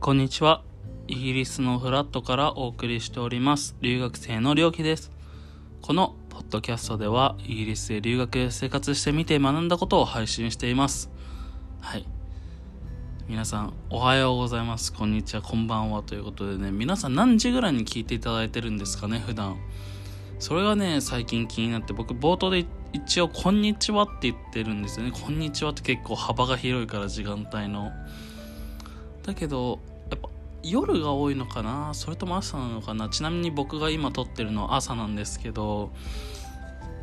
こんにちは。イギリスのフラットからお送りしております。留学生のりょうきです。このポッドキャストでは、イギリスで留学生活してみて学んだことを配信しています。はい。皆さん、おはようございます。こんにちは、こんばんは。ということでね、皆さん何時ぐらいに聞いていただいてるんですかね、普段。それがね、最近気になって、僕冒頭で一応、こんにちはって言ってるんですよね。こんにちはって結構幅が広いから、時間帯の。だけど、やっぱ夜が多いのかな？それとも朝なのかな？ちなみに僕が今撮ってるのは朝なんですけど、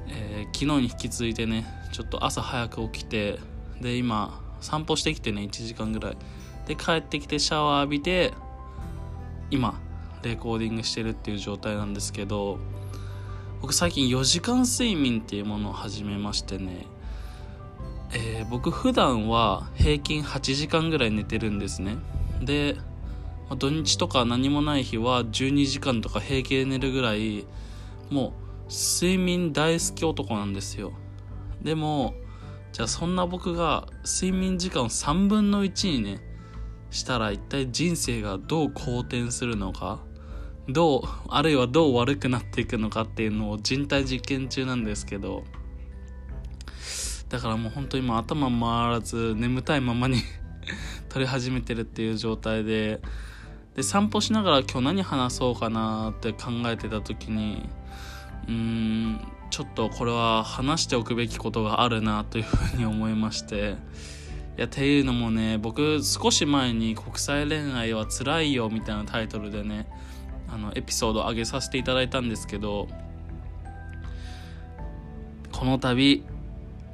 えー昨日に引き続いてねちょっと朝早く起きてで今散歩してきてね1時間ぐらいで帰ってきてシャワー浴びて今レコーディングしてるっていう状態なんですけど僕最近4時間睡眠っていうものを始めましてね。えー僕普段は平均8時間ぐらい寝てるんですね。で、土日とか何もない日は12時間とか平気で寝るぐらいもう睡眠大好き男なんですよ。でもじゃあそんな僕が睡眠時間を3分の1にねしたら一体人生がどう好転するのか。どうあるいはどう悪くなっていくのかっていうのを人体実験中なんですけどだからもう本当に今頭回らず眠たいままに 撮り始めてるっていう状態でで散歩しながら今日何話そうかなって考えてた時にうーんちょっとこれは話しておくべきことがあるなというふうに思いましていやっていうのもね僕少し前に「国際恋愛は辛いよ」みたいなタイトルでねあのエピソードを上げさせていただいたんですけどこの度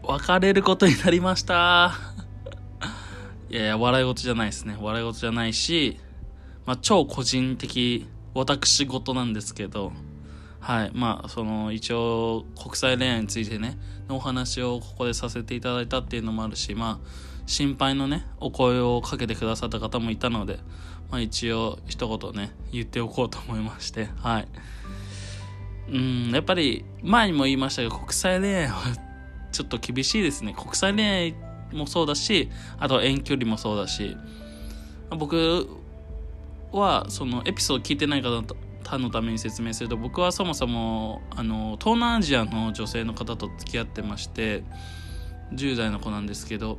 別れることになりました。いやいや笑い事じゃないですね。笑い事じゃないし、まあ、超個人的私事なんですけどはい。まあその一応国際恋愛についてねのお話をここでさせていただいたっていうのもあるしまあ心配のねお声をかけてくださった方もいたので、まあ、一応一言ね言っておこうと思いましてはい。うんやっぱり前にも言いましたが国際恋愛はちょっと厳しいですね。国際恋愛もそうだしあと遠距離もそうだし。僕はそのエピソード聞いてない方他のために説明すると僕はそもそもあの東南アジアの女性の方と付き合ってまして10代の子なんですけど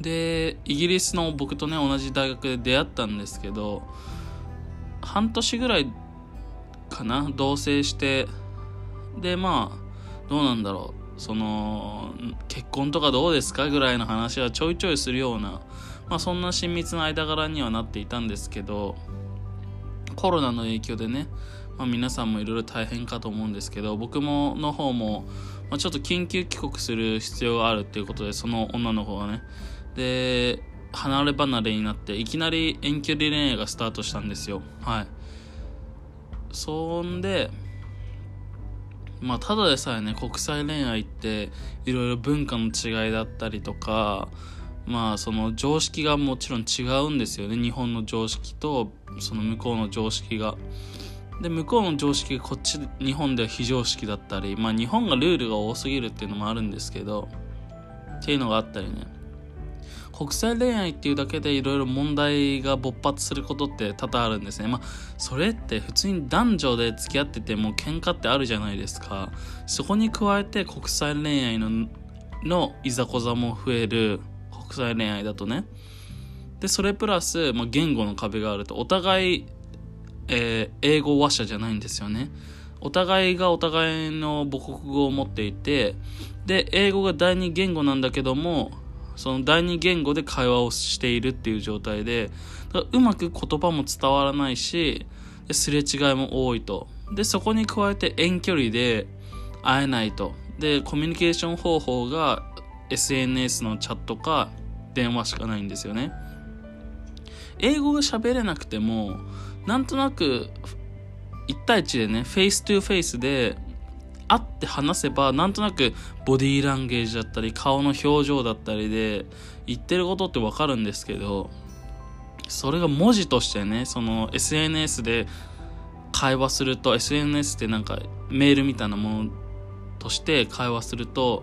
でイギリスの僕とね同じ大学で出会ったんですけど半年ぐらいかな同棲してでまあどうなんだろうその結婚とかどうですかぐらいの話はちょいちょいするような、まあ、そんな親密な間柄にはなっていたんですけどコロナの影響でね、まあ、皆さんもいろいろ大変かと思うんですけど僕もの方も、まあ、ちょっと緊急帰国する必要があるっていうことでその女の子がねで離れ離れになっていきなり遠距離恋愛がスタートしたんですよ。はい。そんでまあただでさえね国際恋愛っていろいろ文化の違いだったりとかまあその常識がもちろん違うんですよね。日本の常識とその向こうの常識が。で向こうの常識がこっち日本では非常識だったりまあ日本がルールが多すぎるっていうのもあるんですけどっていうのがあったりね。国際恋愛っていうだけでいろいろ問題が勃発することって多々あるんですね。まあ、それって普通に男女で付き合ってても喧嘩ってあるじゃないですか。そこに加えて国際恋愛ののいざこざも増える国際恋愛だとね。で、それプラス、まあ、言語の壁があると、お互い、えー英語話者じゃないんですよね。お互いがお互いの母国語を持っていて、で、英語が第二言語なんだけども、その第二言語で会話をしているっていう状態でだうまく言葉も伝わらないしすれ違いも多いと。でそこに加えて遠距離で会えないと。でコミュニケーション方法が SNS のチャットか電話しかないんですよね。英語が喋れなくてもなんとなく1対1でね face to face で会って話せばなんとなくボディーランゲージだったり顔の表情だったりで言ってることってわかるんですけどそれが文字としてねその SNS で会話すると SNS ってなんかメールみたいなものとして会話すると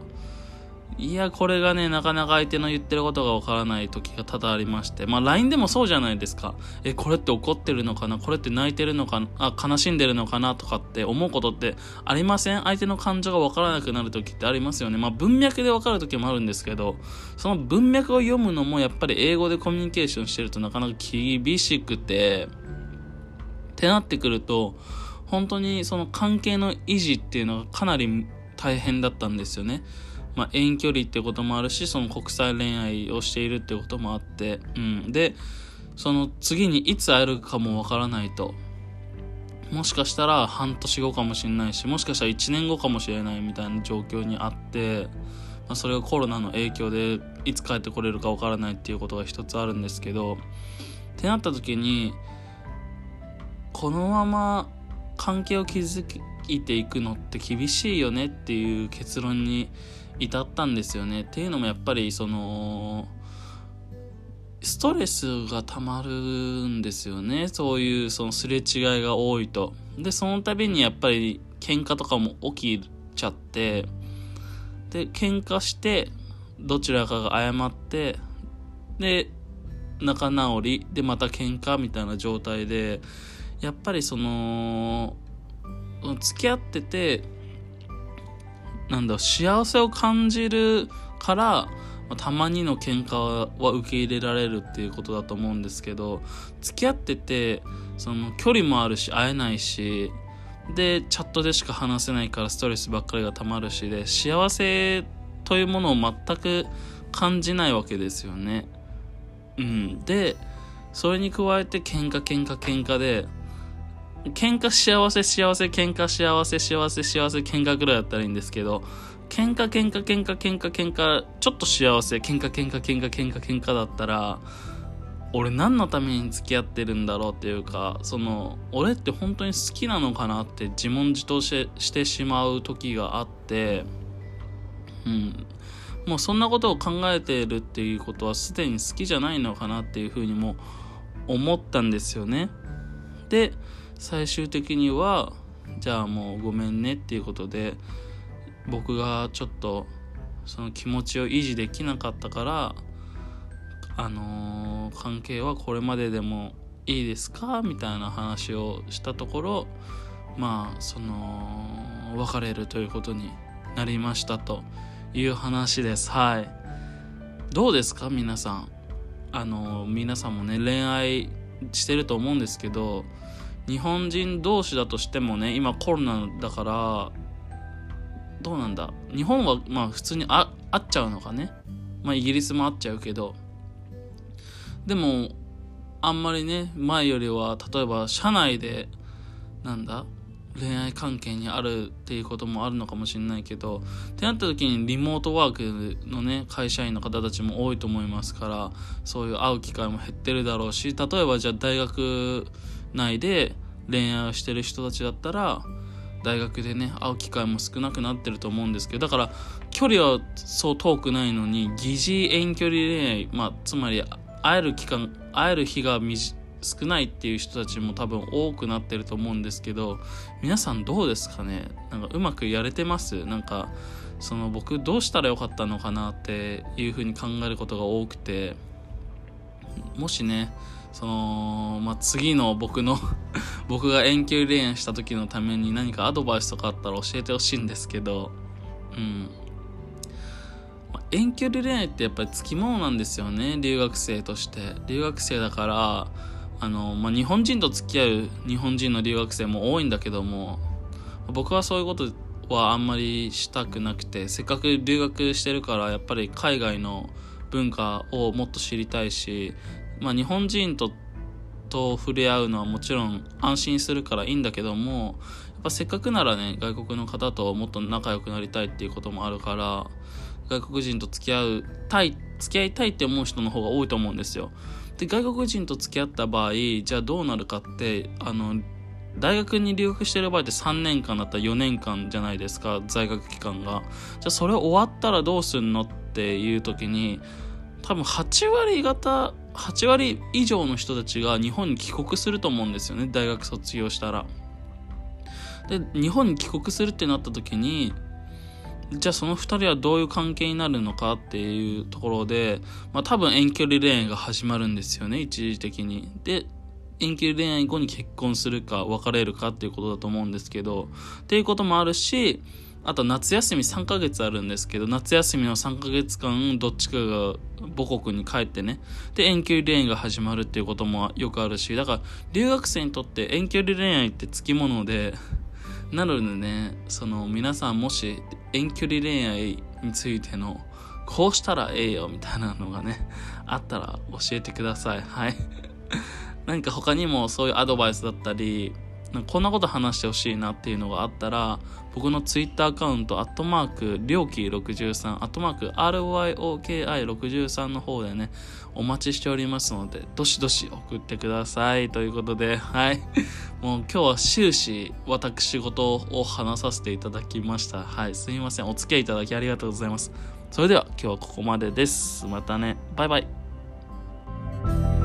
いや、これがね、なかなか相手の言ってることがわからない時が多々ありまして。まあ、LINE でもそうじゃないですか。え、これって怒ってるのかな？これって泣いてるのかな？あ、悲しんでるのかな？とかって思うことってありません？相手の感情がわからなくなる時ってありますよね。まあ、文脈でわかる時もあるんですけど、その文脈を読むのもやっぱり英語でコミュニケーションしてるとなかなか厳しくて、ってなってくると、本当にその関係の維持っていうのがかなり大変だったんですよね。まあ、遠距離ってこともあるしその国際恋愛をしているってこともあって、うん、でその次にいつ会えるかもわからないと。もしかしたら半年後かもしれないしもしかしたら1年後かもしれないみたいな状況にあって、まあ、それがコロナの影響でいつ帰ってこれるかわからないっていうことが一つあるんですけどってなった時にこのまま関係を築きいていくのって厳しいよねっていう結論に至ったんですよね。っていうのもやっぱりそのストレスがたまるんですよねそういうそのすれ違いが多いと。でその度にやっぱり喧嘩とかも起きちゃってで喧嘩してどちらかが謝ってで仲直りでまた喧嘩みたいな状態でやっぱりその付き合っててなんだ幸せを感じるから、たまにの喧嘩は受け入れられるっていうことだと思うんですけど付き合っててその距離もあるし会えないしでチャットでしか話せないからストレスばっかりがたまるしで幸せというものを全く感じないわけですよね。うん、でそれに加えて喧嘩喧嘩喧嘩で喧嘩幸せ幸せ喧嘩幸せ幸せ幸せ喧嘩ぐらいだったらいいんですけど喧嘩喧嘩喧嘩喧嘩喧嘩ちょっと幸せ喧嘩喧嘩喧嘩喧嘩喧嘩だったら俺何のために付き合ってるんだろうっていうかその俺って本当に好きなのかなって自問自答してしまう時があってうん。もうそんなことを考えているっていうことはすでに好きじゃないのかなっていうふうにも思ったんですよね。で最終的にはじゃあもうごめんねっていうことで僕がちょっとその気持ちを維持できなかったからあのー、関係はこれまででもいいですかみたいな話をしたところまあその別れるということになりましたという話です。はい。どうですか？皆さん。あのー、皆さんもね恋愛してると思うんですけど日本人同士だとしてもね今コロナだからどうなんだ？日本はまあ普通にあ会っちゃうのかね？まあイギリスも会っちゃうけど。でもあんまりね前よりは例えば社内でなんだ？恋愛関係にあるっていうこともあるのかもしれないけどってなった時にリモートワークのね会社員の方たちも多いと思いますからそういう会う機会も減ってるだろうし例えばじゃあ大学内で恋愛をしてる人たちだったら大学でね会う機会も少なくなってると思うんですけどだから距離はそう遠くないのに疑似遠距離恋愛、まあ、つまり会える期間会える日が少ないっていう人たちも多分多くなってると思うんですけど皆さんどうですかね？なんかうまくやれてます？なんかその僕どうしたらよかったのかなっていうふうに考えることが多くてもしねその、まあ、次の僕の 僕が遠距離恋愛した時のために何かアドバイスとかあったら教えてほしいんですけど、うん。まあ、遠距離恋愛ってやっぱりつきものなんですよね、留学生として。留学生だから、あの、まあ、日本人と付き合う日本人の留学生も多いんだけども、僕はそういうことはあんまりしたくなくて、せっかく留学してるから、やっぱり海外の文化をもっと知りたいし、まあ、日本人とと触れ合うのはもちろん安心するからいいんだけどもやっぱせっかくならね外国の方ともっと仲良くなりたいっていうこともあるから外国人と付き合うたい付き合いたいって思う人の方が多いと思うんですよ。で外国人と付き合った場合じゃあどうなるかってあの大学に留学してる場合って3年間だったら4年間じゃないですか在学期間が。じゃあそれ終わったらどうすんのっていう時に多分8割方8割以上の人たちが日本に帰国すると思うんですよね大学卒業したら。で日本に帰国するってなった時にじゃあその2人はどういう関係になるのかっていうところで、まあ多分遠距離恋愛が始まるんですよね、一時的に。で、遠距離恋愛後に結婚するか別れるかっていうことだと思うんですけど、っていうこともあるし、あと夏休み3ヶ月あるんですけど、夏休みの3ヶ月間、どっちかが母国に帰ってね、で、遠距離恋愛が始まるっていうこともよくあるし、だから、留学生にとって遠距離恋愛ってつきもので、なのでね、その皆さんもし遠距離恋愛についてのこうしたらええよみたいなのがね、あったら教えてください。はい。何か他にもそういうアドバイスだったり、こんなこと話してほしいなっていうのがあったら、僕のツイッターアカウント、アットマーク、りょうき63、アットマーク、RYOKI63 の方でね、お待ちしておりますので、どしどし送ってください。ということで、はい。もう今日は終始、私事を話させていただきました。はい。すみません。お付き合いいただきありがとうございます。それでは今日はここまでです。またね。バイバイ。